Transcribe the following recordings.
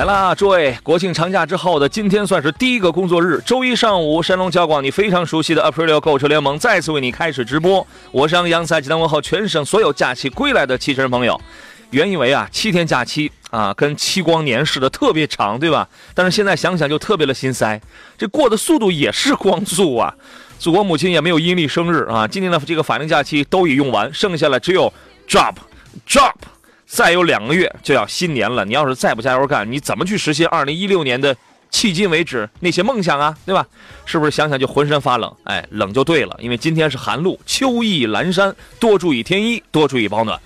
来啦，诸位！国庆长假之后的今天算是第一个工作日，周一上午，山东交广你非常熟悉的 Aprilio 购车联盟再次为你开始直播。我是杨赛，济南问候全省所有假期归来的汽车人朋友。原以为啊，七天假期啊，跟七光年似的特别长，对吧？但是现在想想就特别的心塞，这过的速度也是光速啊！祖国母亲也没有阴历生日啊，今年的这个法定假期都已用完，剩下了只有 drop drop。再有两个月就要新年了，你要是再不加油干，你怎么去实现二零一六年的迄今为止那些梦想啊？对吧？是不是想想就浑身发冷？哎，冷就对了，因为今天是寒露，秋意阑珊，多注意添衣，多注意保暖。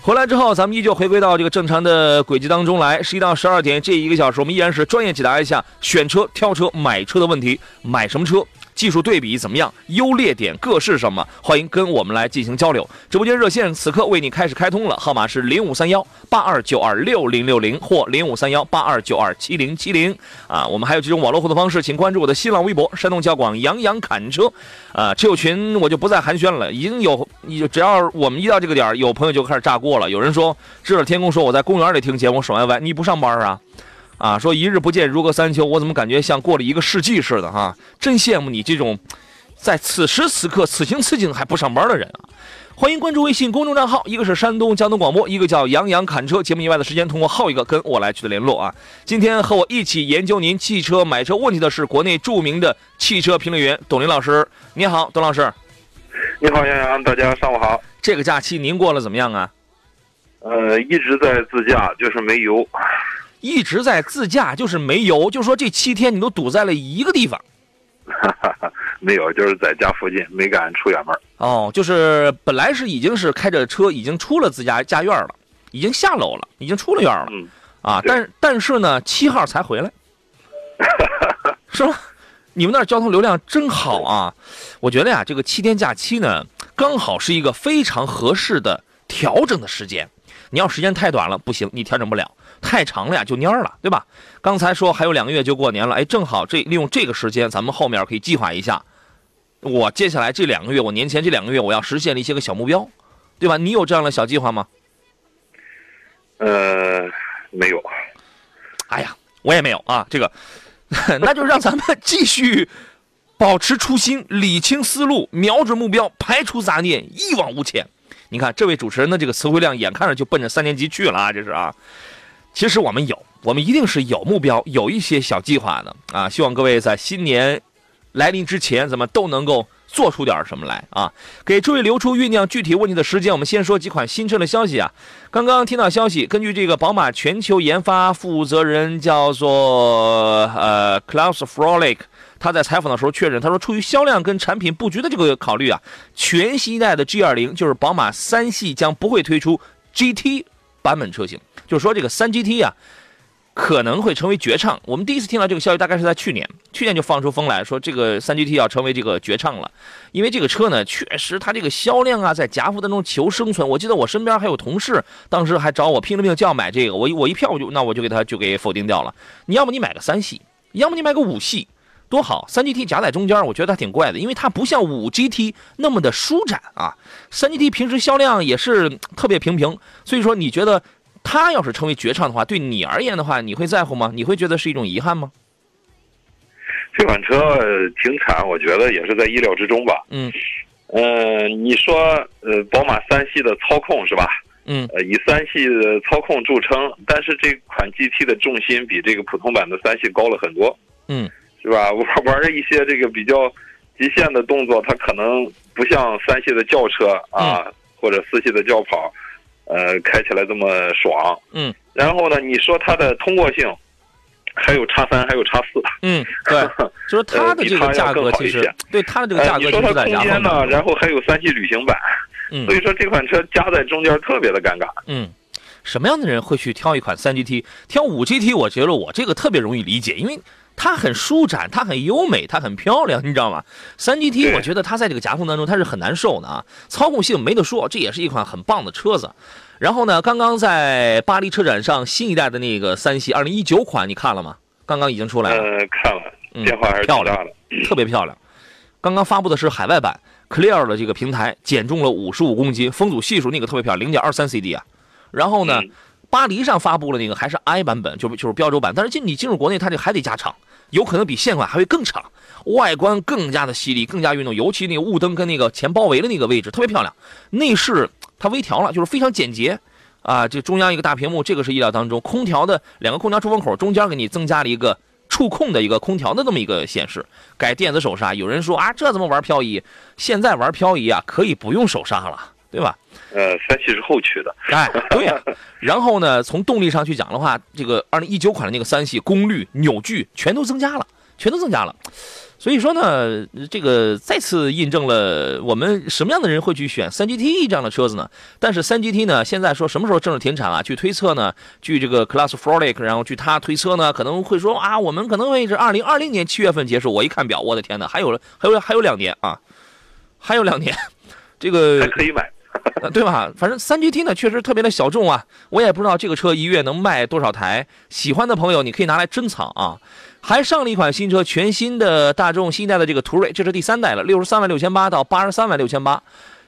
回来之后，咱们依旧回归到这个正常的轨迹当中来。十一到十二点这一个小时，我们依然是专业解答一下选车、挑车、买车的问题，买什么车？技术对比怎么样？优劣点各是什么？欢迎跟我们来进行交流。直播间热线此刻为你开始开通了，号码是零五三幺八二九二六零六零或零五三幺八二九二七零七零啊。我们还有这种网络互动方式，请关注我的新浪微博“山东交广杨洋侃车”啊。车友群我就不再寒暄了，已经有你，只要我们一到这个点有朋友就开始炸锅了。有人说：“知了天空说我在公园里听节目，爽歪歪，你不上班啊？”啊，说一日不见如隔三秋，我怎么感觉像过了一个世纪似的哈？真羡慕你这种，在此时此刻此情此景还不上班的人啊！欢迎关注微信公众账号，一个是山东交通广播，一个叫杨洋侃车。节目以外的时间，通过后一个跟我来取得联络啊！今天和我一起研究您汽车买车问题的是国内著名的汽车评论员董林老师。你好，董老师。你好，杨洋，大家上午好。这个假期您过了怎么样啊？呃，一直在自驾，就是没油。一直在自驾，就是没油，就说这七天你都堵在了一个地方。没有，就是在家附近，没敢出远门。哦，就是本来是已经是开着车，已经出了自家家院了，已经下楼了，已经出了院了。嗯。啊，但但是呢，七号才回来。是吧？你们那儿交通流量真好啊！我觉得呀，这个七天假期呢，刚好是一个非常合适的调整的时间。你要时间太短了，不行，你调整不了。太长了呀，就蔫儿了，对吧？刚才说还有两个月就过年了，哎，正好这利用这个时间，咱们后面可以计划一下。我接下来这两个月，我年前这两个月，我要实现了一些个小目标，对吧？你有这样的小计划吗？呃，没有。哎呀，我也没有啊。这个，那就让咱们继续保持初心，理清思路，瞄准目标，排除杂念，一往无前。你看，这位主持人的这个词汇量，眼看着就奔着三年级去了啊！这是啊。其实我们有，我们一定是有目标，有一些小计划的啊！希望各位在新年来临之前，咱们都能够做出点什么来啊！给诸位留出酝酿具体问题的时间。我们先说几款新车的消息啊！刚刚听到消息，根据这个宝马全球研发负责人叫做呃 Klaus Frolic，他在采访的时候确认，他说出于销量跟产品布局的这个考虑啊，全新一代的 G20 就是宝马三系将不会推出 GT 版本车型。就说，这个三 GT 啊，可能会成为绝唱。我们第一次听到这个消息，大概是在去年，去年就放出风来说，这个三 GT 要成为这个绝唱了。因为这个车呢，确实它这个销量啊，在夹缝当中求生存。我记得我身边还有同事，当时还找我拼了命就要买这个，我我一票我就那我就给他就给否定掉了。你要么你买个三系，要么你买个五系，多好。三 GT 夹在中间，我觉得它挺怪的，因为它不像五 GT 那么的舒展啊。三 GT 平时销量也是特别平平，所以说你觉得？它要是成为绝唱的话，对你而言的话，你会在乎吗？你会觉得是一种遗憾吗？这款车停产，我觉得也是在意料之中吧。嗯，呃，你说，呃，宝马三系的操控是吧？嗯，呃，以三系的操控著称，但是这款 GT 的重心比这个普通版的三系高了很多。嗯，是吧？玩玩一些这个比较极限的动作，它可能不像三系的轿车啊，或者四系的轿跑。呃，开起来这么爽，嗯，然后呢，你说它的通过性，还有叉三，还有叉四。嗯，对，就是它的这个价格其实对它的这个价格其实在空间呢，然后还有三系旅行版，嗯，所以说这款车夹在中间特别的尴尬。嗯，什么样的人会去挑一款三 GT？挑五 GT？我觉得我这个特别容易理解，因为它很舒展，它很优美，它很漂亮，你知道吗？三 GT 我觉得它在这个夹缝当中它是很难受的啊，操控性没得说，这也是一款很棒的车子。然后呢，刚刚在巴黎车展上新一代的那个三系二零一九款，你看了吗？刚刚已经出来了。呃，看了，变化还是漂亮的，特别漂亮。刚刚发布的是海外版 Clear 的这个平台，减重了五十五公斤，风阻系数那个特别漂亮，零点二三 CD 啊。然后呢，巴黎上发布了那个还是 I 版本，就就是标轴版，但是进你进入国内，它就还得加长，有可能比现款还会更长，外观更加的犀利，更加运动，尤其那个雾灯跟那个前包围的那个位置特别漂亮，内饰。它微调了，就是非常简洁，啊，这中央一个大屏幕，这个是意料当中。空调的两个空调出风口中间给你增加了一个触控的一个空调的这么一个显示，改电子手刹。有人说啊，这怎么玩漂移？现在玩漂移啊，可以不用手刹了，对吧？呃，三系是后驱的。哎，对呀。然后呢，从动力上去讲的话，这个二零一九款的那个三系功率、扭矩全都增加了，全都增加了。所以说呢，这个再次印证了我们什么样的人会去选三 GT 这样的车子呢？但是三 GT 呢，现在说什么时候正式停产啊？据推测呢，据这个 Class f o r i c 然后据他推测呢，可能会说啊，我们可能会是二零二零年七月份结束。我一看表，我的天哪，还有还有还有两年啊，还有两年，这个还可以买，对吧？反正三 GT 呢，确实特别的小众啊，我也不知道这个车一月能卖多少台。喜欢的朋友，你可以拿来珍藏啊。还上了一款新车，全新的大众新一代的这个途锐，这是第三代了，六十三万六千八到八十三万六千八。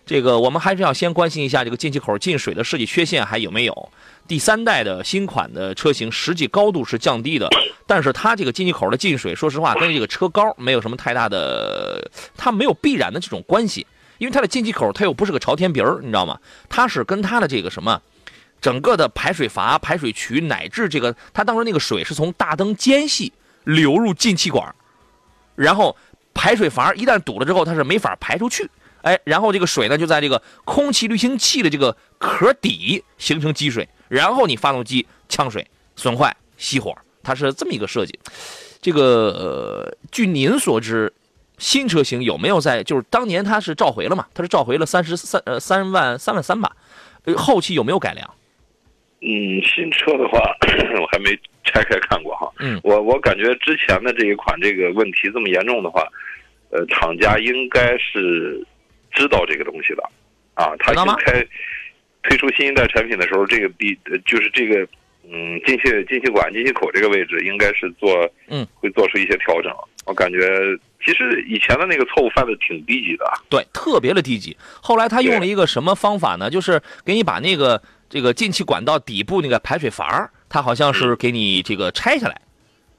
这个我们还是要先关心一下这个进气口进水的设计缺陷还有没有。第三代的新款的车型实际高度是降低的，但是它这个进气口的进水，说实话跟这个车高没有什么太大的，它没有必然的这种关系，因为它的进气口它又不是个朝天鼻儿，你知道吗？它是跟它的这个什么，整个的排水阀、排水渠乃至这个它当时那个水是从大灯间隙。流入进气管，然后排水阀一旦堵了之后，它是没法排出去。哎，然后这个水呢就在这个空气滤清器的这个壳底形成积水，然后你发动机呛水损坏熄火，它是这么一个设计。这个呃，据您所知，新车型有没有在就是当年它是召回了嘛？它是召回了三十三呃三万三万三吧？呃，后期有没有改良？嗯，新车的话 我还没。拆开看过哈，嗯，我我感觉之前的这一款这个问题这么严重的话，呃，厂家应该是知道这个东西的，啊，他新开推出新一代产品的时候，这个比就是这个嗯进气进气管进气口这个位置应该是做嗯会做出一些调整。我感觉其实以前的那个错误犯的挺低级的，对，特别的低级。后来他用了一个什么方法呢？就是给你把那个这个进气管道底部那个排水阀。它好像是给你这个拆下来，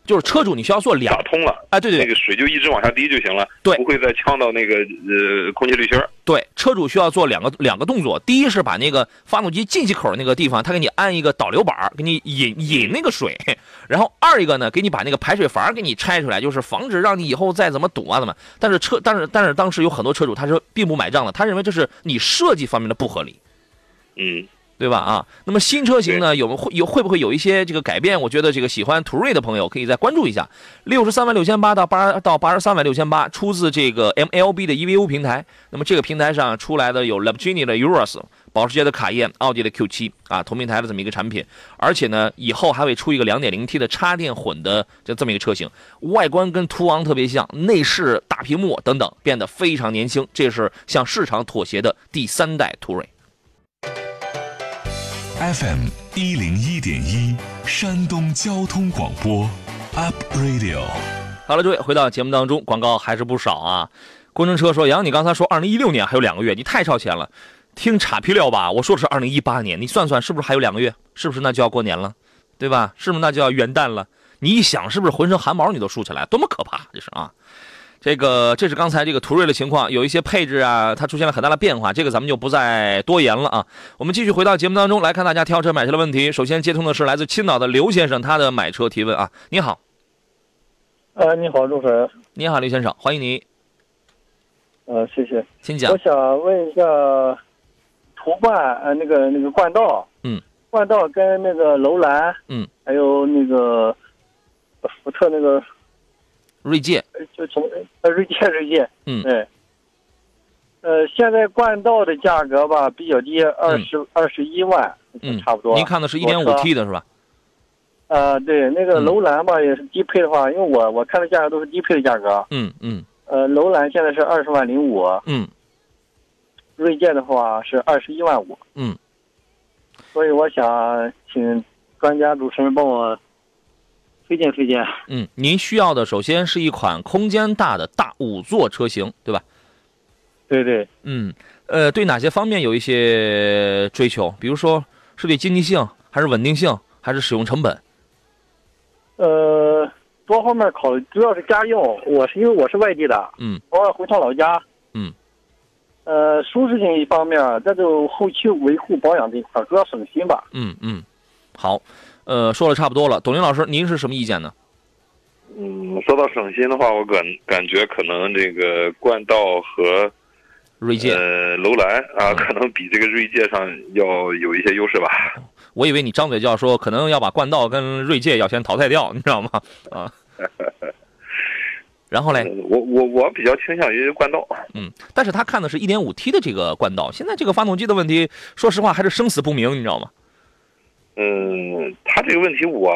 就是车主你需要做两打通了，哎，对对，那个水就一直往下滴就行了，对，不会再呛到那个呃空气滤芯对，车主需要做两个两个动作，第一是把那个发动机进气口那个地方，他给你安一个导流板，给你引引那个水，然后二一个呢，给你把那个排水阀给你拆出来，就是防止让你以后再怎么堵啊怎么。但是车，但是但是当时有很多车主他是并不买账的，他认为这是你设计方面的不合理，嗯。对吧？啊，那么新车型呢，有会有会不会有一些这个改变？我觉得这个喜欢途锐的朋友可以再关注一下，六十三万六千八到八到八十三万六千八，出自这个 MLB 的 EVO 平台。那么这个平台上出来的有 Lamborghini 的 Urus、保时捷的卡宴、奥迪的 Q7 啊，同平台的这么一个产品。而且呢，以后还会出一个 2.0T 的插电混的这这么一个车型，外观跟途昂特别像，内饰大屏幕等等，变得非常年轻。这是向市场妥协的第三代途锐。FM 一零一点一，山东交通广播，Up Radio。好了，诸位，回到节目当中，广告还是不少啊。工程车说：“杨，你刚才说二零一六年还有两个月，你太超前了，听岔皮料吧？我说的是二零一八年，你算算是不是还有两个月？是不是那就要过年了，对吧？是不是那就要元旦了？你一想，是不是浑身汗毛你都竖起来？多么可怕，这是啊！”这个这是刚才这个途锐的情况，有一些配置啊，它出现了很大的变化，这个咱们就不再多言了啊。我们继续回到节目当中来看大家挑车买车的问题。首先接通的是来自青岛的刘先生，他的买车提问啊，你好。呃，你好，主持人。你好，刘先生，欢迎你。呃，谢谢。请讲。我想问一下，途观呃那个那个冠道，嗯，冠道跟那个楼兰，嗯，还有那个。福特那个锐界，就从呃锐界锐界，嗯对。呃，现在冠道的价格吧比较低，二十二十一万，嗯，差不多。您看的是一点五 T 的是吧？呃，对，那个嗯楼兰吧也是低配的话，因为我我看的价格都是低配的价格。嗯嗯呃，楼兰现在是二十万零五，嗯锐界的话是二十一万五。嗯。所以我想请专家主持人帮我推荐推荐。嗯，您需要的首先是一款空间大的大五座车型，对吧？对对，嗯，呃，对哪些方面有一些追求？比如说是对经济性，还是稳定性，还是使用成本？呃，多方面考虑，主要是家用。我是因为我是外地的，嗯，偶尔回趟老家。嗯。呃，舒适性一方面，再就后期维护保养这一块，主要省心吧。嗯嗯，好，呃，说的差不多了。董林老师，您是什么意见呢？嗯，说到省心的话，我感感觉可能这个冠道和锐界，呃楼兰啊，嗯可能比这个锐界上要有一些优势吧。我以为你张嘴就要说，可能要把冠道跟锐界要先淘汰掉，你知道吗？啊。然后嘞，呃我我我比较倾向于冠道。嗯，但是他看的是一点五 T 的这个冠道，现在这个发动机的问题，说实话还是生死不明，你知道吗？嗯，他这个问题我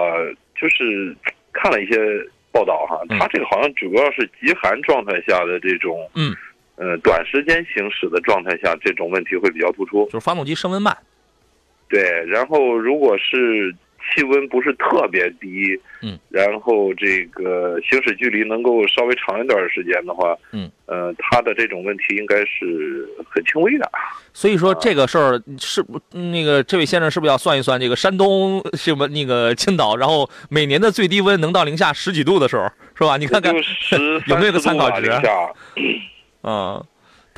就是看了一些报道哈，嗯。他这个好像主要是极寒状态下的这种，嗯，呃，短时间行驶的状态下，这种问题会比较突出。就是发动机升温慢，对，然后如果是气温不是特别低，嗯，然后这个行驶距离能够稍微长一段时间的话，嗯，呃，它的这种问题应该是很轻微的。所以说这个事儿是不那个这位先生是不是要算一算这个山东什么那个青岛，然后每年的最低温能到零下十几度的时候，是吧？你看看 有没有个参考值零下，嗯，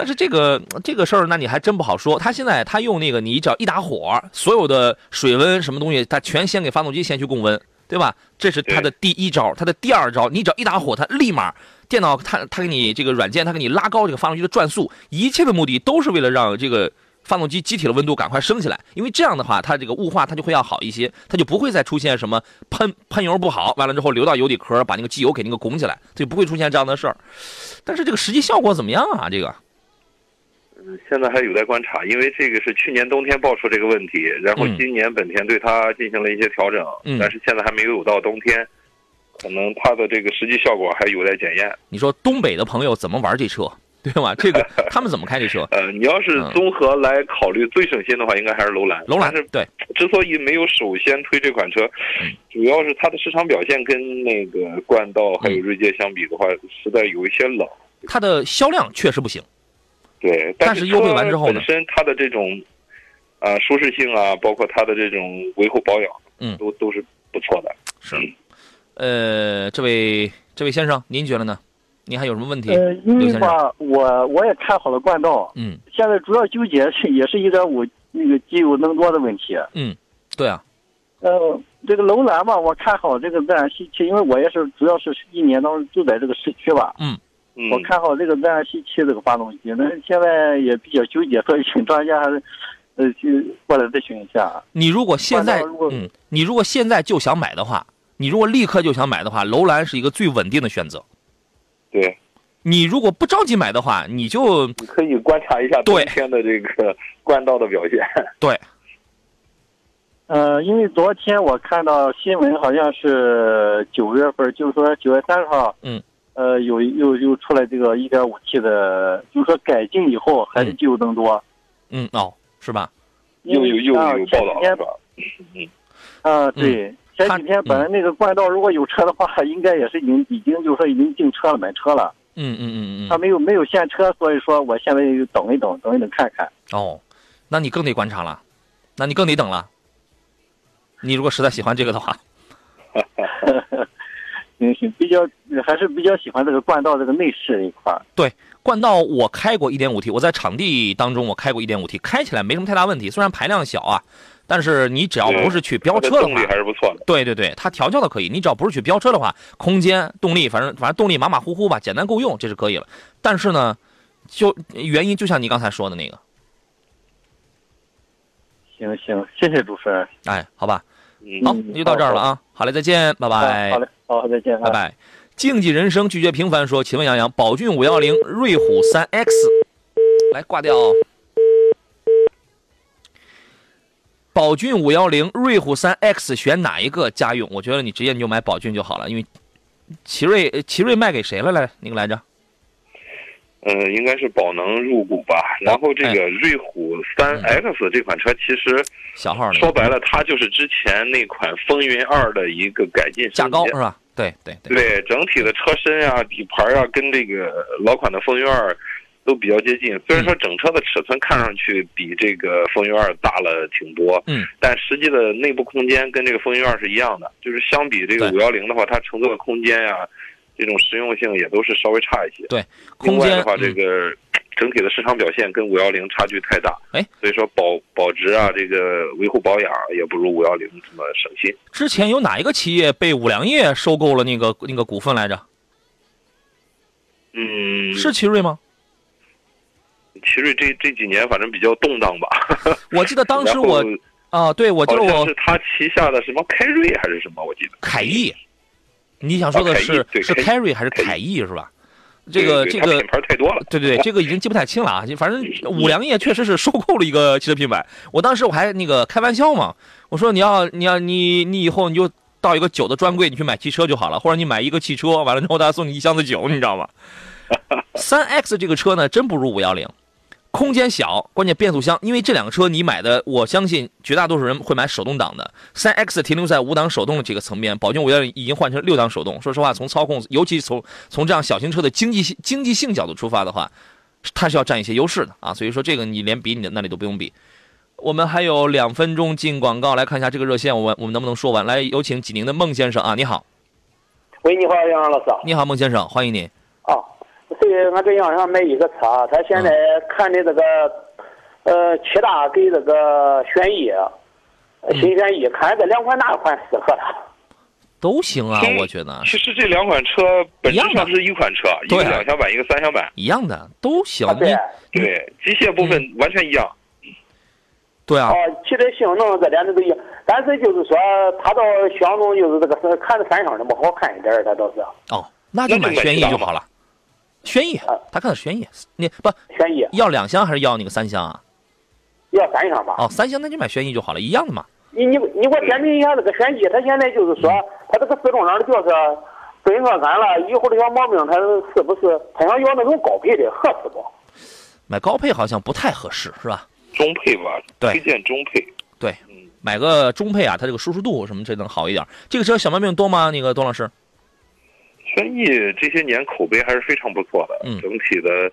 但是这个这个事儿，那你还真不好说。他现在他用那个，你只要一打火，所有的水温什么东西，他全先给发动机先去供温，对吧？这是他的第一招，他的第二招，你只要一打火，他立马电脑它它给你这个软件，它给你拉高这个发动机的转速，一切的目的都是为了让这个。发动机机体的温度赶快升起来，因为这样的话，它这个雾化它就会要好一些，它就不会再出现什么喷 喷油不好，完了之后流到油底壳，把那个机油给那个拱起来，它就不会出现这样的事儿。但是这个实际效果怎么样啊？这个？现在还有待观察，因为这个是去年冬天爆出这个问题，然后嗯今年本田对它进行了一些调整，嗯但是现在还没有到冬天，可能它的这个实际效果还有待检验。你说东北的朋友怎么玩这车，对吧？这个 他们怎么开这车？呃，你要是嗯综合来考虑最省心的话，应该还是楼兰。楼兰是对，之所以没有首先推这款车，嗯主要是它的市场表现跟那个冠道还有嗯锐界相比的话，实在有一些冷。它的销量确实不行。对，但是优惠完之后呢？本身它的这种啊、舒适性啊，包括它的这种维护保养，嗯。都都是不错的。是，呃，这位这位先生，您觉得呢？您还有什么问题？呃，因为刘先生。吧，我我也看好了冠道，嗯。现在主要纠结是也是一点五那个机油增多的问题。嗯，对啊，呃，这个楼兰吧，我看好这个自然吸气，因为我也是主要是一年当中就在这个市区吧，嗯，我看好这个自然吸气这个发动机，但是现在也比较纠结，所以请专家还是呃去过来咨询一下。你如果现在嗯，你如果现在就想买的话，你如果立刻就想买的话，楼兰是一个最稳定的选择。对，你如果不着急买的话，你就你可以观察一下冬对天的这个冠道的表现。对，呃，因为昨天我看到新闻，好像是九月份，就是说九月三十号，嗯，呃，有又又出来这个一点五 T 的，就是说改进以后还是机油增多，嗯哦，是吧？又有又啊有前几天报道了是吧？啊，对，前他几天本来那个冠道如果有车的话，应该也是已经已经就是说已经进车了买车了，嗯嗯嗯嗯他没有没有现车，所以说我现在就等一等，等一等看看。哦，那你更得观察了，那你更得等了。你如果实在喜欢这个的话，行行，比较还是比较喜欢这个冠道这个内饰这一块儿。冠道我开过 1.5T，我在场地当中我开过 1.5T，开起来没什么太大问题，虽然排量小啊，但是你只要不是去飙车的话动力，还是不错的。对对对，它调教的可以，你只要不是去飙车的话，空间、动力，反正反正动力马马虎虎吧，简单够用，这是可以了。但是呢，就原因就像你刚才说的那个，行行，谢谢主持人。哎，好吧，嗯好，就到这儿了啊，好嘞，再见，拜拜。好嘞，好。再见，拜拜。竞技人生拒绝平凡说，请问杨洋，宝骏五幺零、瑞虎三 X，来挂掉。宝骏五幺零、瑞虎三 X 选哪一个家用？我觉得你直接你就买宝骏就好了，因为奇瑞奇瑞卖给谁了来？那个来着？呃，应该是宝能入股吧。然后这个瑞虎三 X 这款车其实小号，说白了，它就是之前那款风云二的一个改进，价高是吧？对对对。对，整体的车身啊、底盘啊，跟这个老款的风云二。都比较接近，虽然说整车的尺寸看上去比这个风云二大了挺多，嗯，但实际的内部空间跟这个风云二是一样的，就是相比这个五幺零的话，它乘坐的空间呀，这种实用性也都是稍微差一些。对，空间的话，这个整体的市场表现跟五幺零差距太大，哎，所以说保保值啊，这个维护保养也不如五幺零这么省心。之前有哪一个企业被五粮液收购了那个那个股份来着？嗯，是奇瑞吗？奇瑞这这几年反正比较动荡吧。我记得当时我啊，对，我记得我是他旗下的什么凯瑞还是什么？我记得凯翼。你想说的是是凯瑞还是凯翼是吧？这个这个品牌太多了。对对，这个已经记不太清了啊。反正五粮液确实是收购了一个汽车品牌。我当时我还那个开玩笑嘛，我说你要你要你你以后你就到一个酒的专柜，你去买汽车就好了，或者你买一个汽车，完了之后他送你一箱子酒，你知道吗？三 X 这个车呢，真不如五幺零。空间小，关键变速箱。因为这两个车你买的，我相信绝大多数人会买手动挡的。三 X 停留在五档手动的这个层面，宝骏五幺零已经换成六档手动。说实话，从操控，尤其从从这样小型车的经济性经济性角度出发的话，它是要占一些优势的啊。所以说这个你连比你的那里都不用比。我们还有两分钟进广告，来看一下这个热线，我们我们能不能说完？来，有请济宁的孟先生啊，你好。喂，你好，杨老师。你好，孟先生，欢迎你。对，俺这杨想买一个车，他现在看的这个，呃，七大跟这个轩逸，新轩逸，看这两款哪款适合他？都行啊，我觉得。其实这两款车本质上是一款车，一个两厢版，一个三厢版，一样的，都行。对对，机械部分完全一样。对啊。哦，汽车性能这点都一样，但是就是说，它倒相中就是这个看着三厢的不好看一点，它倒是。哦，那就买轩逸就好了。轩逸，他看的是轩逸，你不轩逸要两厢还是要那个三厢啊？要三厢吧。哦，三厢那就买轩逸就好了，一样的嘛。你你你给我点评一下这个轩逸，它现在就是说，它这个自动挡的轿车分合杆了，一会儿的小毛病，它是不是？它想要那种高配的合适不？买高配好像不太合适，是吧？中配吧，对，推荐中配。对，买个中配啊，它这个舒适度什么这能好一点。这个车小毛病多吗？那个董老师？轩逸这些年口碑还是非常不错的，嗯，整体的，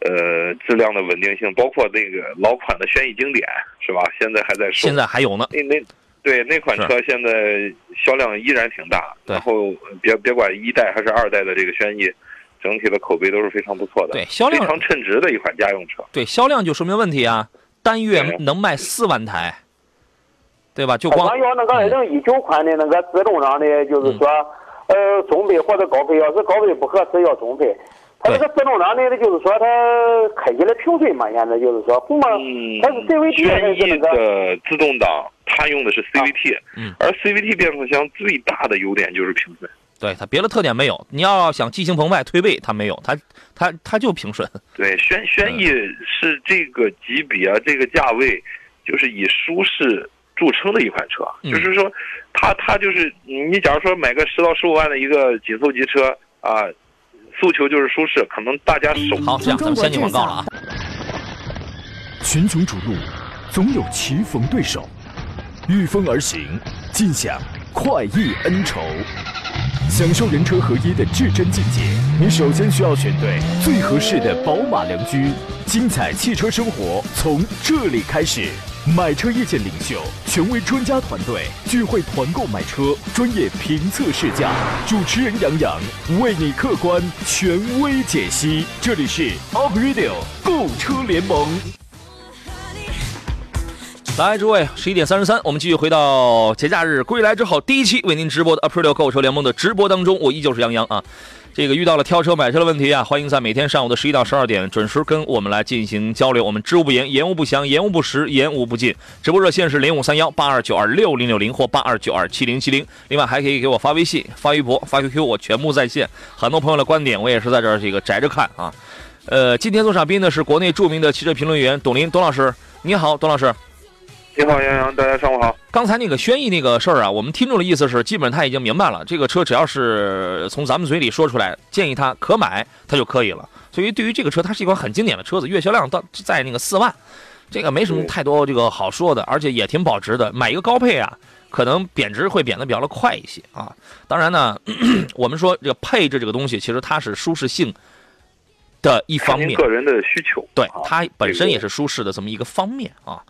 呃，质量的稳定性，包括那个老款的轩逸经典，是吧？现在还在售，现在还有呢。那那，对那款车现在销量依然挺大。然后别别管一代还是二代的这个轩逸，整体的口碑都是非常不错的。对，销量非常称职的一款家用车。对，销量就说明问题啊，单月能卖四万台，对吧？就光要那个二零一九款的那个自动挡的，就是说。呃，中配或者高配，要是高配不合适，要中配。它这个自动挡的，就是说它开起来平顺嘛，现在就是说，红嘛，它是 CVT 还是那个？的自动挡，它用的是 CVT，嗯，而 CVT 变速箱最大的优点就是平顺。对它别的特点没有，你要想激情澎湃推背，它没有，它它它就平顺。对，轩轩逸是这个级别啊，这个价位，就是以舒适。著称的一款车，就是说，它它就是你，假如说买个十到十五万的一个紧凑级车啊，诉求就是舒适，可能大家手好这样，咱们先进广告了啊。群雄逐鹿，总有棋逢对手，御风而行，尽享快意恩仇，享受人车合一的至臻境界。你首先需要选对最合适的宝马良驹，精彩汽车生活从这里开始。买车意见领袖，权威专家团队聚会团购买车，专业评测试驾，主持人杨洋为你客观权威解析。这里是 Up Radio 购车联盟。来，诸位，十一点三十三，我们继续回到节假日归来之后第一期为您直播的 Up Radio 购车联盟的直播当中，我依旧是杨洋啊。这个遇到了挑车买车的问题啊，欢迎在每天上午的十一到十二点准时跟我们来进行交流。我们知无不言，言无不详，言无不实，言无不尽。直播热线是零五三幺八二九二六零六零或八二九二七零七零。另外还可以给我发微信、发微博、发 QQ，我全部在线。很多朋友的观点我也是在这儿这个宅着看啊。呃，今天做上宾的是国内著名的汽车评论员董林董老师，你好，董老师。你好，杨洋，大家上午好。刚才那个轩逸那个事儿啊，我们听众的意思是，基本上他已经明白了，这个车只要是从咱们嘴里说出来，建议他可买，他就可以了。所以对于这个车，它是一款很经典的车子，月销量到在那个四万，这个没什么太多这个好说的，而且也挺保值的。买一个高配啊，可能贬值会贬得比较的快一些啊。当然呢，我们说这个配置这个东西，其实它是舒适性的一方面，个人的需求，对它本身也是舒适的这么一个方面啊。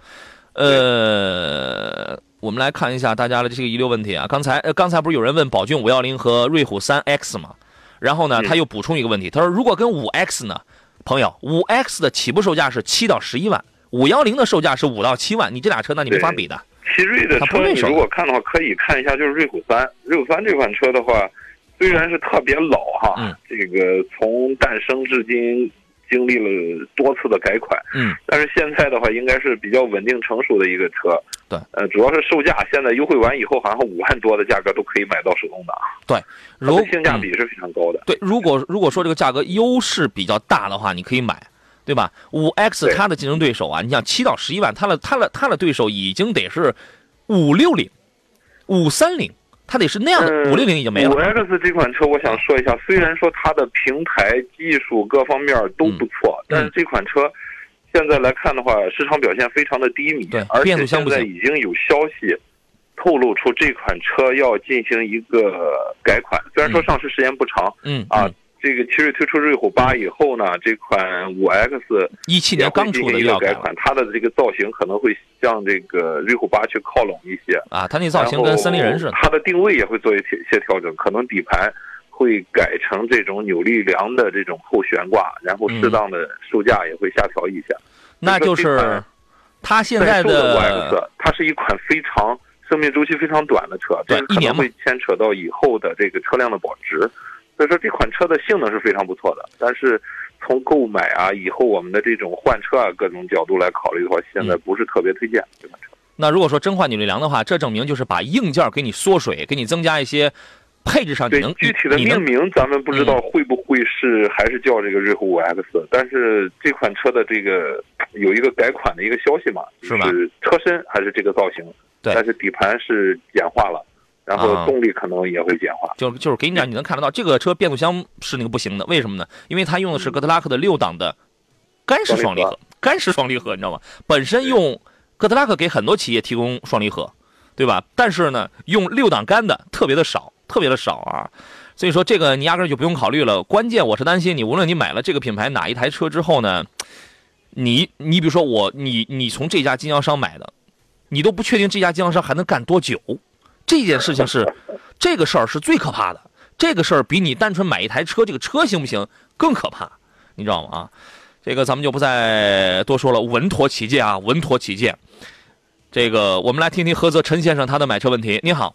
呃，我们来看一下大家的这个遗留问题啊。刚才呃，刚才不是有人问宝骏五幺零和瑞虎三 X 吗？然后呢，他又补充一个问题，他说如果跟五 X 呢，朋友，五 X 的起步售价是七到十一万，五幺零的售价是五到七万，你这俩车那你没法比的。奇瑞的车你如果看的话，可以看一下，就是瑞虎三。瑞虎三这款车的话，虽然是特别老哈，这个从诞生至今。经历了多次的改款，嗯，但是现在的话，应该是比较稳定成熟的一个车，对，呃，主要是售价，现在优惠完以后，好像五万多的价格都可以买到手动挡，对，如性价比是非常高的，对，如果如果说这个价格优势比较大的话，你可以买，对吧？五 X 它的竞争对手啊，你想七到十一万，它的它的它的对手已经得是五六零、五三零。它得是那样的，五六零已经没了。五 X 这款车，我想说一下，虽然说它的平台技术各方面都不错，但是这款车现在来看的话，市场表现非常的低迷。对，而且现在已经有消息透露出这款车要进行一个改款，虽然说上市时间不长，嗯啊。这个奇瑞推出瑞虎八以后呢，这款五 X 一七年刚出的一个改款，它的这个造型可能会向这个瑞虎八去靠拢一些啊，它那造型跟森林人似的。它的定位也会做一些调整，可能底盘会改成这种扭力梁的这种后悬挂，然后适当的售价也会下调一下。那就是它现在的五 X，它是一款非常生命周期非常短的车，这可能会牵扯到以后的这个车辆的保值。所以说这款车的性能是非常不错的，但是从购买啊以后我们的这种换车啊各种角度来考虑的话，现在不是特别推荐这款车。那如果说真换扭力梁的话，这证明就是把硬件给你缩水，给你增加一些配置上你能具体的命名咱们不知道会不会是还是叫这个瑞虎五 X，但是这款车的这个有一个改款的一个消息嘛，是吧？车身还是这个造型，对，但是底盘是简化了。然后动力可能也会简化，就就是给你点，你能看得到这个车变速箱是那个不行的，为什么呢？因为它用的是哥特拉克的六档的干式双离合，干式双离合，你知道吗？本身用哥特拉克给很多企业提供双离合，对吧？但是呢，用六档干的特别的少，特别的少啊。所以说这个你压根就不用考虑了。关键我是担心你，无论你买了这个品牌哪一台车之后呢，你你比如说我，你你从这家经销商买的，你都不确定这家经销商还能干多久。这件事情是，这个事儿是最可怕的。这个事儿比你单纯买一台车，这个车行不行更可怕，你知道吗？啊，这个咱们就不再多说了，稳妥起见啊，稳妥起见。这个我们来听听菏泽陈先生他的买车问题。你好，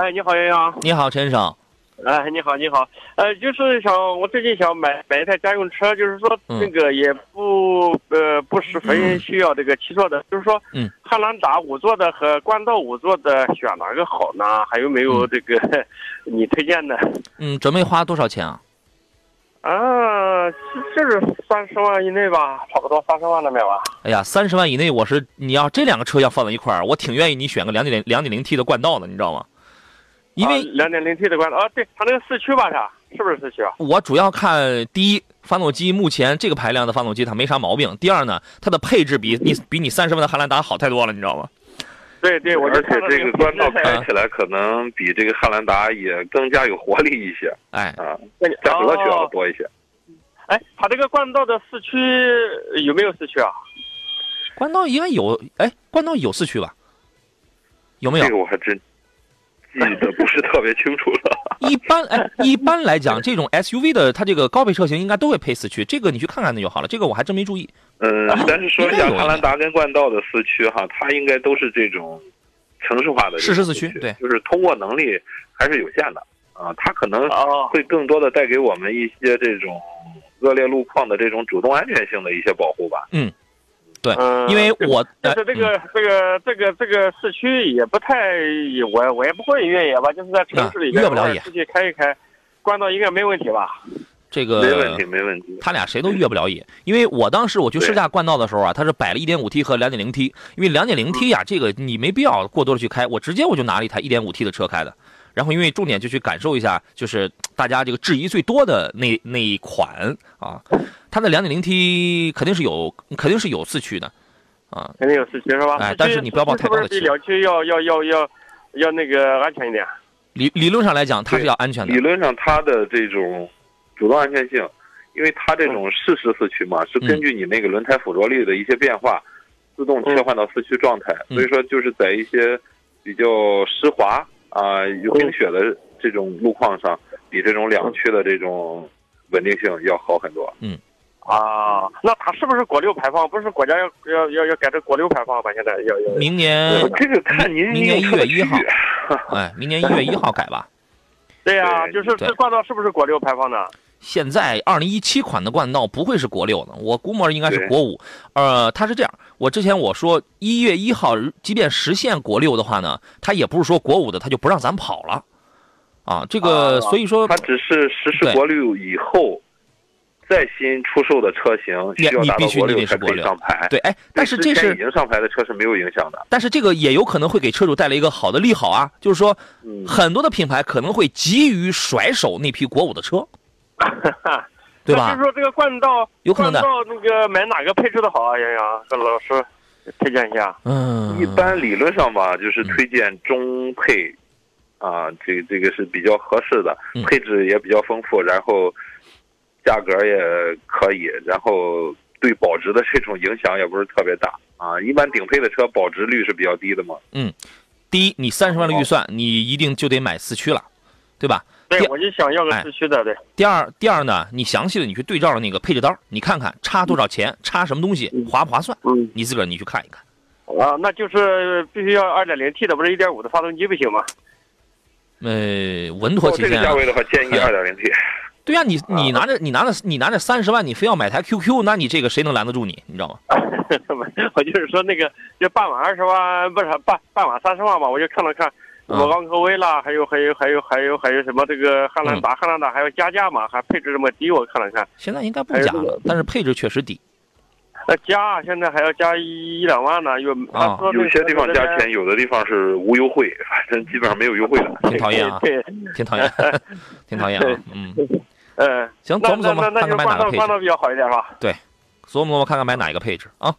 哎，你好，杨洋。你好，陈先生。哎，你好，你好，呃，就是想我最近想买买一台家用车，就是说那个也不呃不是很需要这个七座的，就是说，嗯，汉兰达五座的和冠道五座的选哪个好呢？还有没有这个你推荐的？嗯，准备花多少钱啊？啊，就是三十万以内吧，差不多三十万了没有啊。哎呀，三十万以内，我是你要这两个车要放在一块儿，我挺愿意你选个两点零两点零 T 的冠道的，你知道吗？因为两点零 T 的冠道啊，对，它那个四驱吧，是是不是四驱啊？我主要看第一，发动机目前这个排量的发动机它没啥毛病。第二呢，它的配置比你比你三十万的汉兰达好太多了，你知道吗？对对，而且这个冠道开起来可能比这个汉兰达也更加有活力一些。哎啊，加乐趣要多一些。哎，它这个冠道的四驱有没有四驱啊？冠道应该有，哎，冠道有四驱吧？有没有？这个我还真。记得不是特别清楚了。一般哎，一般来讲，这种 SUV 的它这个高配车型应该都会配四驱，这个你去看看那就好了。这个我还真没注意。嗯，但是说一下汉兰达跟冠道的四驱哈，它应该都是这种城市化的适时四驱，对，就是通过能力还是有限的啊，它可能会更多的带给我们一些这种恶劣路况的这种主动安全性的一些保护吧。嗯，对，因为我但是这个这个这个这个市区也不太，我我也不会越野吧，就是在城市里越不了野，出去开一开，关到应该没问题吧。这个没问题，没问题。他俩谁都越不了野，因为我当时我去试驾冠道的时候啊，他是摆了一点五 T 和两点零 T，因为两点零 T 呀，这个你没必要过多的去开，我直接我就拿了一台一点五 T 的车开的，然后因为重点就去感受一下，就是大家这个质疑最多的那那一款啊，它的 2.0T 肯定是有肯定是有四驱的，啊，肯定有四驱是吧？哎，但是你不要抱太高的期。比两驱要要要要要那个安全一点。理理论上来讲，它是要安全的。理论上，它的这种主动安全性。因为它这种适时四驱嘛，是根据你那个轮胎附着力的一些变化，自动切换到四驱状态。所以说，就是在一些比较湿滑啊、有冰雪的这种路况上，比这种两驱的这种稳定性要好很多。嗯，啊，那它是不是国六排放？不是国家要要要要改成国六排放吧？现在要要。明年这个看您明年一月一号，哎，明年一月一号改吧。对呀，就是这冠道是不是国六排放的？现在二零一七款的冠道不会是国六的，我估摸应该是国五。呃，它是这样，我之前我说一月一号，即便实现国六的话呢，它也不是说国五的它就不让咱跑了，啊，这个所以说它只是实施国六以后，再新出售的车型需要达到国六才可以上牌。对，哎，但是这是已经上牌的车是没有影响的。但是这个也有可能会给车主带来一个好的利好啊，就是说很多的品牌可能会急于甩手那批国五的车。对吧？就是说这个冠道，有可能的。冠道那个买哪个配置的好啊？杨洋，跟老师推荐一下。嗯，一般理论上吧，就是推荐中配，啊，这个这个是比较合适的，配置也比较丰富，然后价格也可以，然后对保值的这种影响也不是特别大啊。一般顶配的车保值率是比较低的嘛。嗯，第一，你三十万的预算，你一定就得买四驱了，对吧？对，我就想要个四驱的。对，第二，第二呢，你详细的你去对照了那个配置单，你看看差多少钱，差什么东西，划不划算？嗯，你自个儿你去看一看。啊，那就是必须要二点零 T 的，不是一点五的发动机不行吗？呃，稳妥起见。这个价位的话，建议 二点零 T。对呀，你你拿着你拿着你拿着三十万，你非要买台 QQ，那你这个谁能拦得住你？你知道吗？我就是说那个，就半晚二十万，不是半半晚三十万吧？我就看了看。什么昂科威啦，还有还有还有还有还有什么这个汉兰达，汉兰达还要加价嘛？还配置这么低，我看了看。现在应该不加了，但是配置确实低。那加现在还要加一一两万呢，有啊，有些地方加钱，有的地方是无优惠，反正基本上没有优惠的。挺讨厌啊，挺讨厌，挺讨厌啊。嗯嗯，行，琢磨琢磨，看看买哪个配置。比较好一点吧？对，琢磨琢磨，看看买哪一个配置啊。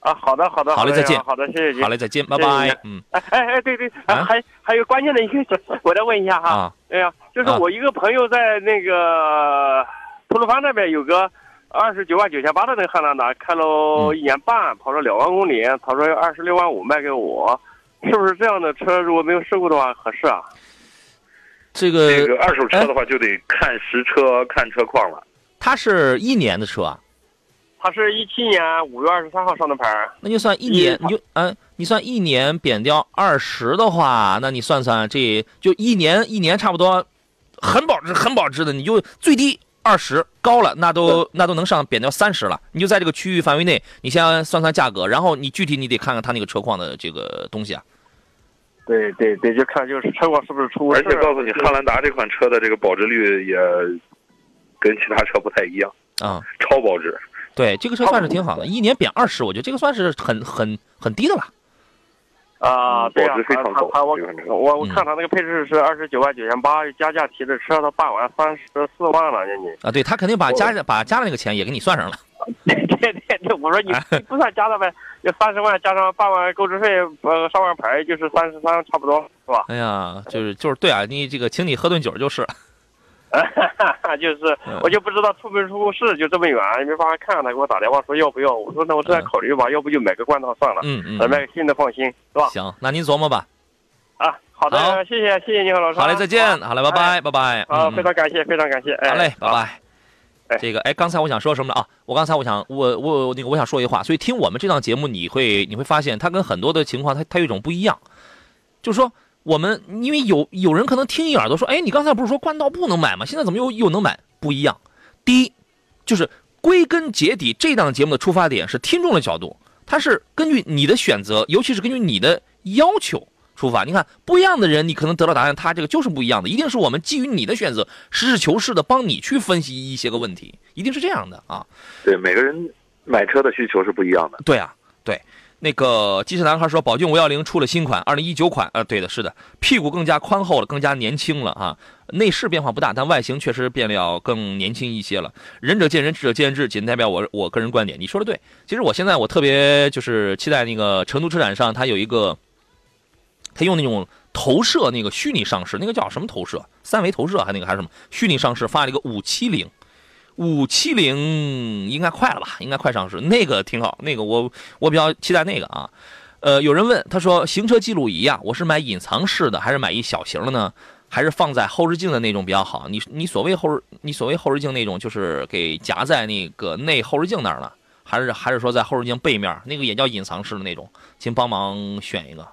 啊，好的，好的，好嘞，再见，好的，谢谢您，好嘞，再见，拜拜，嗯，哎哎哎，对对，还还有关键的一个，我再问一下哈，哎呀，就是我一个朋友在那个吐鲁番那边有个二十九万九千八的那个汉兰达，开了一年半，跑了两万公里，他说要二十六万五卖给我，是不是这样的车如果没有事故的话合适啊？这个这个二手车的话就得看实车看车况了，它是一年的车。啊？它是一七年五月二十三号上的牌那就算一年，你就嗯，你算一年贬掉二十的话，那你算算，这就一年一年差不多，很保值很保值的，你就最低二十，高了那都那都能上贬掉三十了。你就在这个区域范围内，你先算算价格，然后你具体你得看看他那个车况的这个东西啊。对对对，就看就是车况是不是出而且告诉你，汉兰达这款车的这个保值率也跟其他车不太一样啊，超保值。对，这个车算是挺好的，一年贬二十，我觉得这个算是很很很低的了。啊，对啊，他他我我我看他那个配置是二十九万九千八，加价提的车，他办完三十四万了，你啊，对他肯定把加把加的那个钱也给你算上了。对对对，我说你不算加的呗，就三十万加上办完购置税，呃，上万牌就是三十三，差不多是吧？哎呀，就是就是对啊，你这个请你喝顿酒就是。就是，我就不知道出没出事，就这么远，也没办法看。他给我打电话说要不要，我说那我再考虑吧，要不就买个罐头算了。嗯嗯，买个新的放心，是吧？行，那您琢磨吧。啊，好的，谢谢谢谢您，老师。好嘞，再见。好嘞，拜拜拜拜。好，非常感谢非常感谢。哎好嘞，拜拜。这个，哎，刚才我想说什么了啊？我刚才我想我我那个我想说一句话，所以听我们这档节目，你会你会发现它跟很多的情况它它有一种不一样，就是说。我们因为有有人可能听一耳朵说，哎，你刚才不是说冠道不能买吗？现在怎么又又能买？不一样。第一，就是归根结底，这档节目的出发点是听众的角度，它是根据你的选择，尤其是根据你的要求出发。你看，不一样的人，你可能得到答案，他这个就是不一样的。一定是我们基于你的选择，实事求是的帮你去分析一些个问题，一定是这样的啊。对，每个人买车的需求是不一样的。对啊，对。那个机车男孩说，宝骏五幺零出了新款，二零一九款，呃，对的，是的，屁股更加宽厚了，更加年轻了啊。内饰变化不大，但外形确实变了，更年轻一些了。仁者见仁，智者见智，仅代表我我个人观点。你说的对，其实我现在我特别就是期待那个成都车展上，它有一个，它用那种投射那个虚拟上市，那个叫什么投射？三维投射还那个还是什么？虚拟上市发了一个五七零。五七零应该快了吧？应该快上市，那个挺好，那个我我比较期待那个啊。呃，有人问他说，行车记录仪啊，我是买隐藏式的，还是买一小型的呢？还是放在后视镜的那种比较好？你你所谓后视，你所谓后视镜那种，就是给夹在那个内后视镜那儿了，还是还是说在后视镜背面那个也叫隐藏式的那种？请帮忙选一个。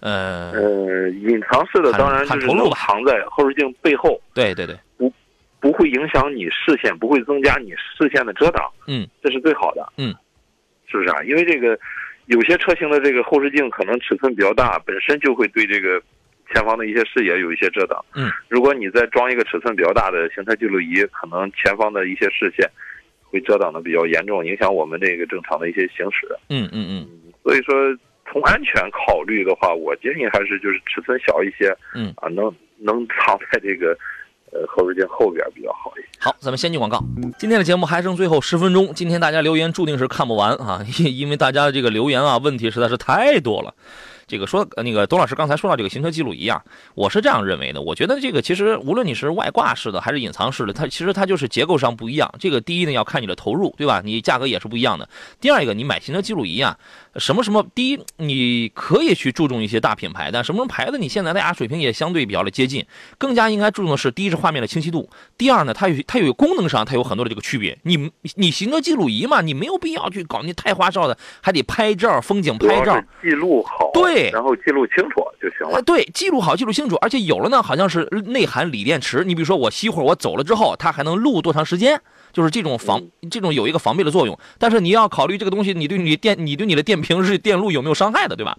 呃呃，隐藏式的当然就是藏在后视镜背后。对对对。不会影响你视线，不会增加你视线的遮挡，嗯，这是最好的，嗯，是不是啊？因为这个有些车型的这个后视镜可能尺寸比较大，本身就会对这个前方的一些视野有一些遮挡，嗯，如果你再装一个尺寸比较大的行车记录仪，可能前方的一些视线会遮挡的比较严重，影响我们这个正常的一些行驶，嗯嗯嗯，所以说从安全考虑的话，我建议还是就是尺寸小一些，嗯。啊，能能藏在这个。呃，后视镜后边比较好一点。好，咱们先进广告。今天的节目还剩最后十分钟，今天大家留言注定是看不完啊，因为大家的这个留言啊，问题实在是太多了。这个说那个董老师刚才说到这个行车记录仪啊，我是这样认为的。我觉得这个其实无论你是外挂式的还是隐藏式的，它其实它就是结构上不一样。这个第一呢要看你的投入，对吧？你价格也是不一样的。第二一个，你买行车记录仪啊，什么什么，第一你可以去注重一些大品牌，但什么什么牌子你现在大家水平也相对比较的接近，更加应该注重的是第一是画面的清晰度，第二呢它有它有功能上它有很多的这个区别。你你行车记录仪嘛，你没有必要去搞那太花哨的，还得拍照风景拍照记录好对。然后记录清楚就行了。对，记录好，记录清楚，而且有了呢，好像是内含锂电池。你比如说，我熄火，我走了之后，它还能录多长时间？就是这种防，这种有一个防备的作用。但是你要考虑这个东西，你对你电，你对你的电瓶是电路有没有伤害的，对吧？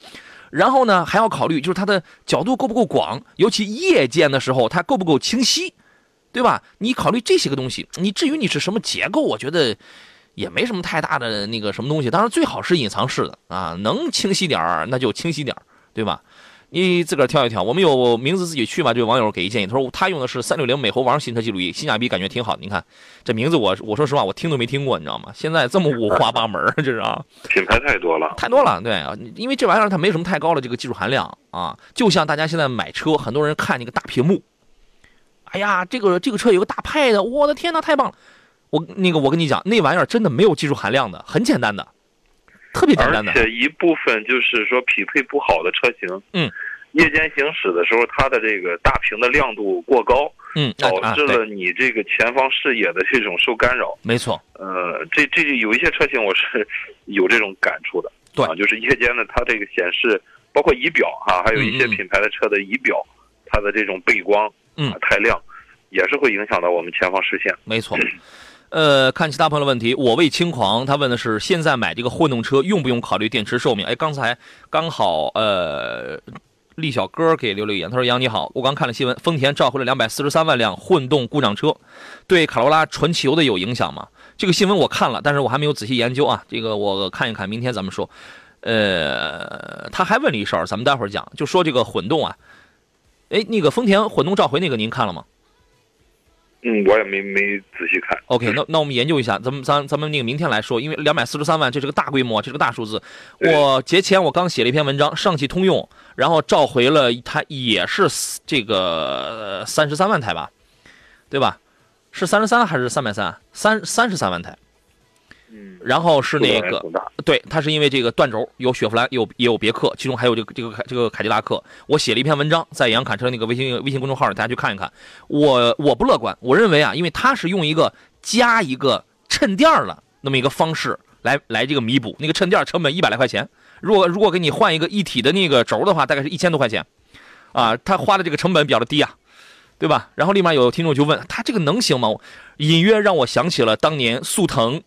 然后呢，还要考虑就是它的角度够不够广，尤其夜间的时候，它够不够清晰，对吧？你考虑这些个东西。你至于你是什么结构，我觉得。也没什么太大的那个什么东西，当然最好是隐藏式的啊，能清晰点儿那就清晰点儿，对吧？你自个儿挑一挑。我们有名字自己去吧。这位网友给一建议，他说他用的是三六零美猴王行车记录仪，性价比感觉挺好的。你看这名字，我我说实话，我听都没听过，你知道吗？现在这么五花八门，这是啊，品牌太多了，太多了。对啊，因为这玩意儿它没什么太高的这个技术含量啊，就像大家现在买车，很多人看那个大屏幕，哎呀，这个这个车有个大 Pad，我的天哪，太棒了。我那个，我跟你讲，那玩意儿真的没有技术含量的，很简单的，特别简单的。而且一部分就是说匹配不好的车型，嗯，夜间行驶的时候，它的这个大屏的亮度过高，嗯，导致了你这个前方视野的这种受干扰。没错，呃，这这有一些车型我是 有这种感触的，对，就是夜间的，它这个显示，包括仪表哈，还有一些品牌的车的仪表，它的这种背光，嗯，太亮，也是会影响到我们前方视线。没错。呃，看其他朋友的问题，我为轻狂，他问的是现在买这个混动车用不用考虑电池寿命？哎，刚才刚好，呃，厉小哥给留了言，他说杨你好，我刚看了新闻，丰田召回了两百四十三万辆混动故障车，对卡罗拉纯汽油的有影响吗？这个新闻我看了，但是我还没有仔细研究啊，这个我看一看，明天咱们说。呃，他还问了一声，咱们待会儿讲，就说这个混动啊，哎，那个丰田混动召回那个您看了吗？嗯，我也没没仔细看。OK，那那我们研究一下，咱们咱咱们那个明天来说，因为两百四十三万这是个大规模，这是个大数字。我节前我刚写了一篇文章，上汽通用，然后召回了它也是这个三十三万台吧，对吧？是三十三还是三百三？三三十三万台。嗯，然后是那个，对，它是因为这个断轴有雪佛兰，有也有别克，其中还有这个这个凯这个凯迪拉克。我写了一篇文章，在杨侃车那个微信微信公众号里，大家去看一看。我我不乐观，我认为啊，因为它是用一个加一个衬垫了那么一个方式来来这个弥补那个衬垫成本一百来块钱。如果如果给你换一个一体的那个轴的话，大概是一千多块钱。啊，他花的这个成本比较的低啊，对吧？然后立马有听众就问他这个能行吗？隐约让我想起了当年速腾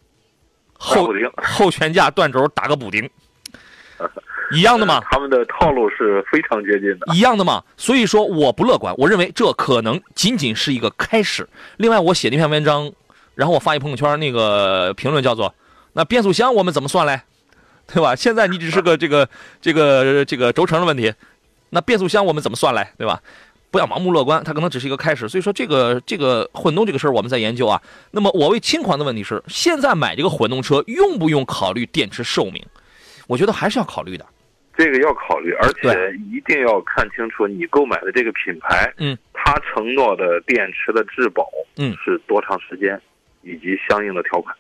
后 后悬架断轴打个补丁，一样的吗？他们的套路是非常接近的，一样的吗？所以说我不乐观，我认为这可能仅仅是一个开始。另外，我写那篇文章，然后我发一朋友圈，那个评论叫做“那变速箱我们怎么算嘞？对吧？现在你只是个这个这个这个轴承的问题，那变速箱我们怎么算嘞？对吧？”不要盲目乐观，它可能只是一个开始。所以说，这个这个混动这个事儿，我们在研究啊。那么，我为轻狂的问题是：现在买这个混动车，用不用考虑电池寿命？我觉得还是要考虑的。这个要考虑，而且一定要看清楚你购买的这个品牌，嗯，它承诺的电池的质保，嗯，是多长时间，以及相应的条款。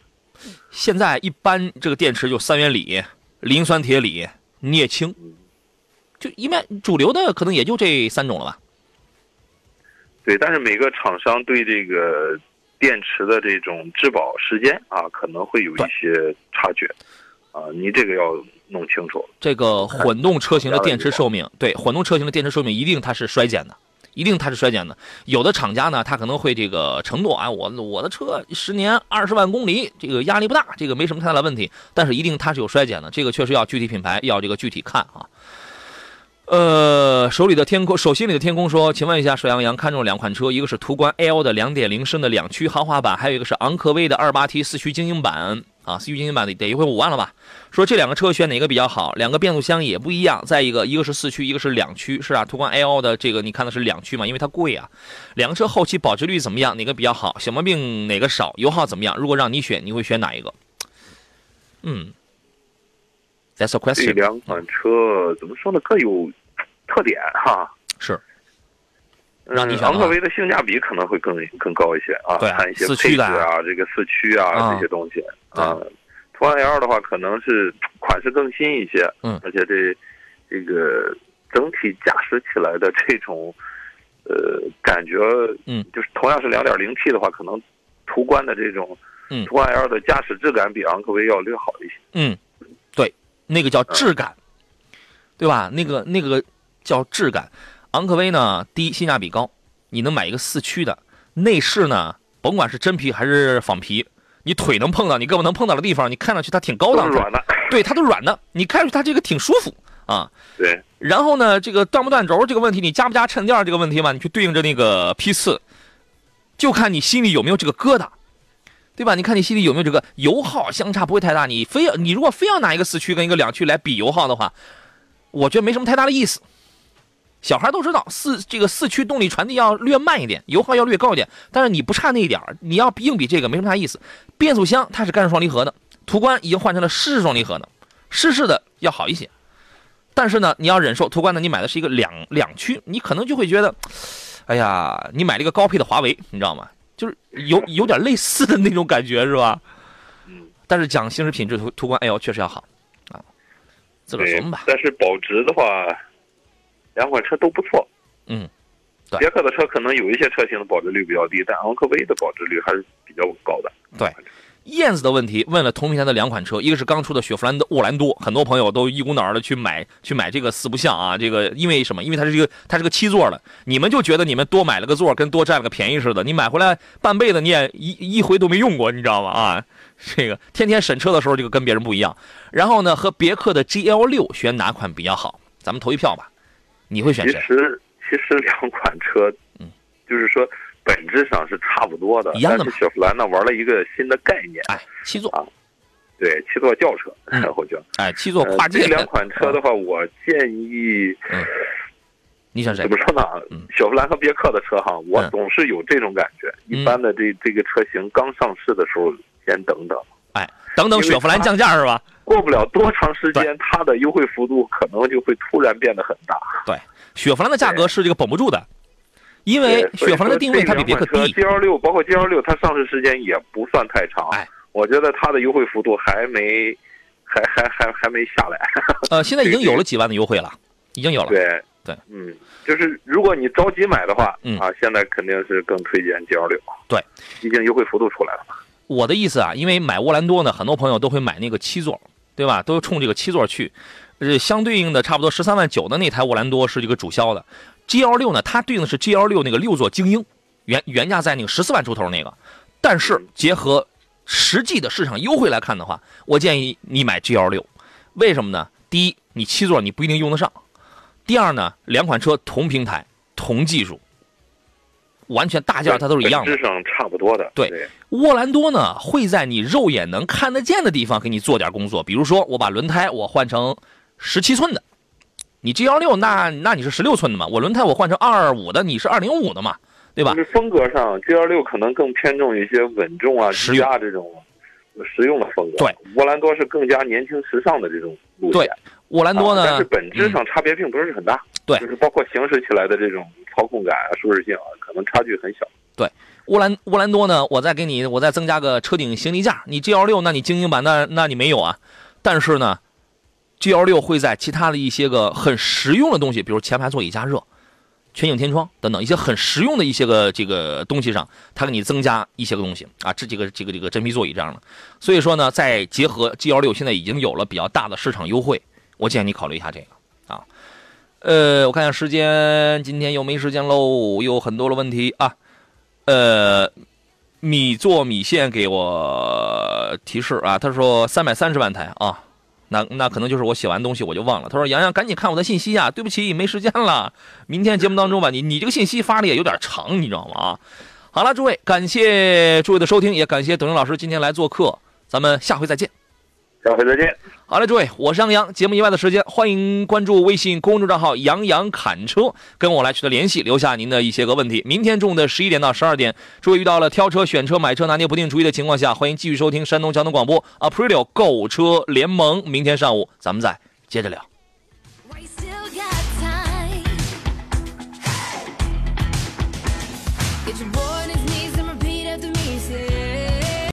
现在一般这个电池就三元锂、磷酸铁锂、镍氢，就一般主流的可能也就这三种了吧。对，但是每个厂商对这个电池的这种质保时间啊，可能会有一些差距，啊，你这个要弄清楚。这个混动车型的电池寿命，对，混动车型的电池寿命一定它是衰减的，一定它是衰减的。有的厂家呢，他可能会这个承诺啊，我我的车十年二十万公里，这个压力不大，这个没什么太大的问题。但是一定它是有衰减的，这个确实要具体品牌要这个具体看啊。呃，手里的天空，手心里的天空说，请问一下，水洋洋看中两款车，一个是途观 L 的2.0升的两驱豪华版，还有一个是昂科威的 2.8T 四驱精英版啊，四驱精英版得得优惠五万了吧？说这两个车选哪个比较好？两个变速箱也不一样，再一个一个是四驱，一个是两驱，是啊，途观 L 的这个你看的是两驱嘛，因为它贵啊。两个车后期保值率怎么样？哪个比较好？小毛病哪个少？油耗怎么样？如果让你选，你会选哪一个？嗯。That's a question。这两款车怎么说呢？各有特点哈。是。让你昂科威的性价比可能会更更高一些啊，看一些配置啊，这个四驱啊这些东西啊。途观 L 的话，可能是款式更新一些，嗯，而且这这个整体驾驶起来的这种呃感觉，嗯，就是同样是两点零 T 的话，可能途观的这种，嗯，途观 L 的驾驶质感比昂科威要略好一些，嗯。对那个叫质感，对吧？那个那个叫质感。昂科威呢，第一性价比高，你能买一个四驱的，内饰呢，甭管是真皮还是仿皮，你腿能碰到，你胳膊能碰到的地方，你看上去它挺高档的，对，它都软的，你看上去它这个挺舒服啊。对。然后呢，这个断不断轴这个问题，你加不加衬垫这个问题嘛，你去对应着那个批次，就看你心里有没有这个疙瘩。对吧？你看你心里有没有这个油耗相差不会太大？你非要你如果非要拿一个四驱跟一个两驱来比油耗的话，我觉得没什么太大的意思。小孩都知道四这个四驱动力传递要略慢一点，油耗要略高一点。但是你不差那一点你要硬比这个没什么大意思。变速箱它是干式双离合的，途观已经换成了湿式双离合的，湿式的要好一些。但是呢，你要忍受途观呢，你买的是一个两两驱，你可能就会觉得，哎呀，你买了一个高配的华为，你知道吗？就是有有点类似的那种感觉，是吧？嗯，但是讲行驶品质，途途观哎呦确实要好啊。自个儿琢磨吧。但是保值的话，两款车都不错。嗯，别克的车可能有一些车型的保值率比较低，但昂科威的保值率还是比较高的。对。燕子的问题问了同平台的两款车，一个是刚出的雪佛兰的沃兰多，很多朋友都一股脑的去买去买这个四不像啊，这个因为什么？因为它是一个它是个七座的，你们就觉得你们多买了个座跟多占了个便宜似的，你买回来半辈子你也一一回都没用过，你知道吗？啊，这个天天审车的时候这个跟别人不一样。然后呢，和别克的 GL 六选哪款比较好？咱们投一票吧，你会选谁？其实其实两款车，嗯，就是说。本质上是差不多的，但是雪佛兰呢玩了一个新的概念，哎，七座啊，对，七座轿车，然后就哎，七座跨界。这两款车的话，我建议，嗯，你想谁？怎么说呢？雪佛兰和别克的车哈，我总是有这种感觉。一般的这这个车型刚上市的时候，先等等，哎，等等雪佛兰降价是吧？过不了多长时间，它的优惠幅度可能就会突然变得很大。对，雪佛兰的价格是这个绷不住的。因为雪佛兰的定位它比别克低，G L 六包括 G L 六，它上市时间也不算太长。哎，我觉得它的优惠幅度还没，还还还还没下来。呃，现在已经有了几万的优惠了，已经有了。对对，嗯，就是如果你着急买的话，嗯啊，现在肯定是更推荐 G L 六。对，毕竟优惠幅度出来了嘛。我的意思啊，因为买沃兰多呢，很多朋友都会买那个七座，对吧？都冲这个七座去，呃，相对应的差不多十三万九的那台沃兰多是这个主销的。G L 六呢，它对应的是 G L 六那个六座精英，原原价在那个十四万出头那个，但是结合实际的市场优惠来看的话，我建议你买 G L 六，为什么呢？第一，你七座你不一定用得上；第二呢，两款车同平台、同技术，完全大件它都是一样的，质上差不多的。对，沃兰多呢会在你肉眼能看得见的地方给你做点工作，比如说我把轮胎我换成十七寸的，你 G 幺六那那你是十六寸的嘛？我轮胎我换成二二五的，你是二零五的嘛？对吧？是风格上，G 幺六可能更偏重一些稳重啊、实用这种。实用的风格，对，沃兰多是更加年轻时尚的这种路线。对，沃兰多呢，但是本质上差别并不是很大。对，就是包括行驶起来的这种操控感啊、舒适性啊，可能差距很小。对，沃兰沃兰多呢，我再给你，我再增加个车顶行李架。你 G L 六，那你精英版那那你没有啊？但是呢，G L 六会在其他的一些个很实用的东西，比如前排座椅加热。全景天窗等等一些很实用的一些个这个东西上，它给你增加一些个东西啊，这几个这个这个真皮座椅这样的。所以说呢，再结合 G L 六现在已经有了比较大的市场优惠，我建议你考虑一下这个啊。呃，我看下时间，今天又没时间喽，有很多的问题啊。呃，米做米线给我提示啊，他说三百三十万台啊。那那可能就是我写完东西我就忘了。他说：“洋洋，赶紧看我的信息啊！对不起，没时间了。明天节目当中吧，你你这个信息发的也有点长，你知道吗？啊，好了，诸位，感谢诸位的收听，也感谢董英老师今天来做客，咱们下回再见。”下回再见。好嘞，诸位，我是杨洋。节目以外的时间，欢迎关注微信公众账号“杨洋侃车”，跟我来取得联系，留下您的一些个问题。明天中午的十一点到十二点，诸位遇到了挑车、选车、买车拿捏不定主意的情况下，欢迎继续收听山东交通广播 Aprilio 购车联盟。明天上午咱们再接着聊。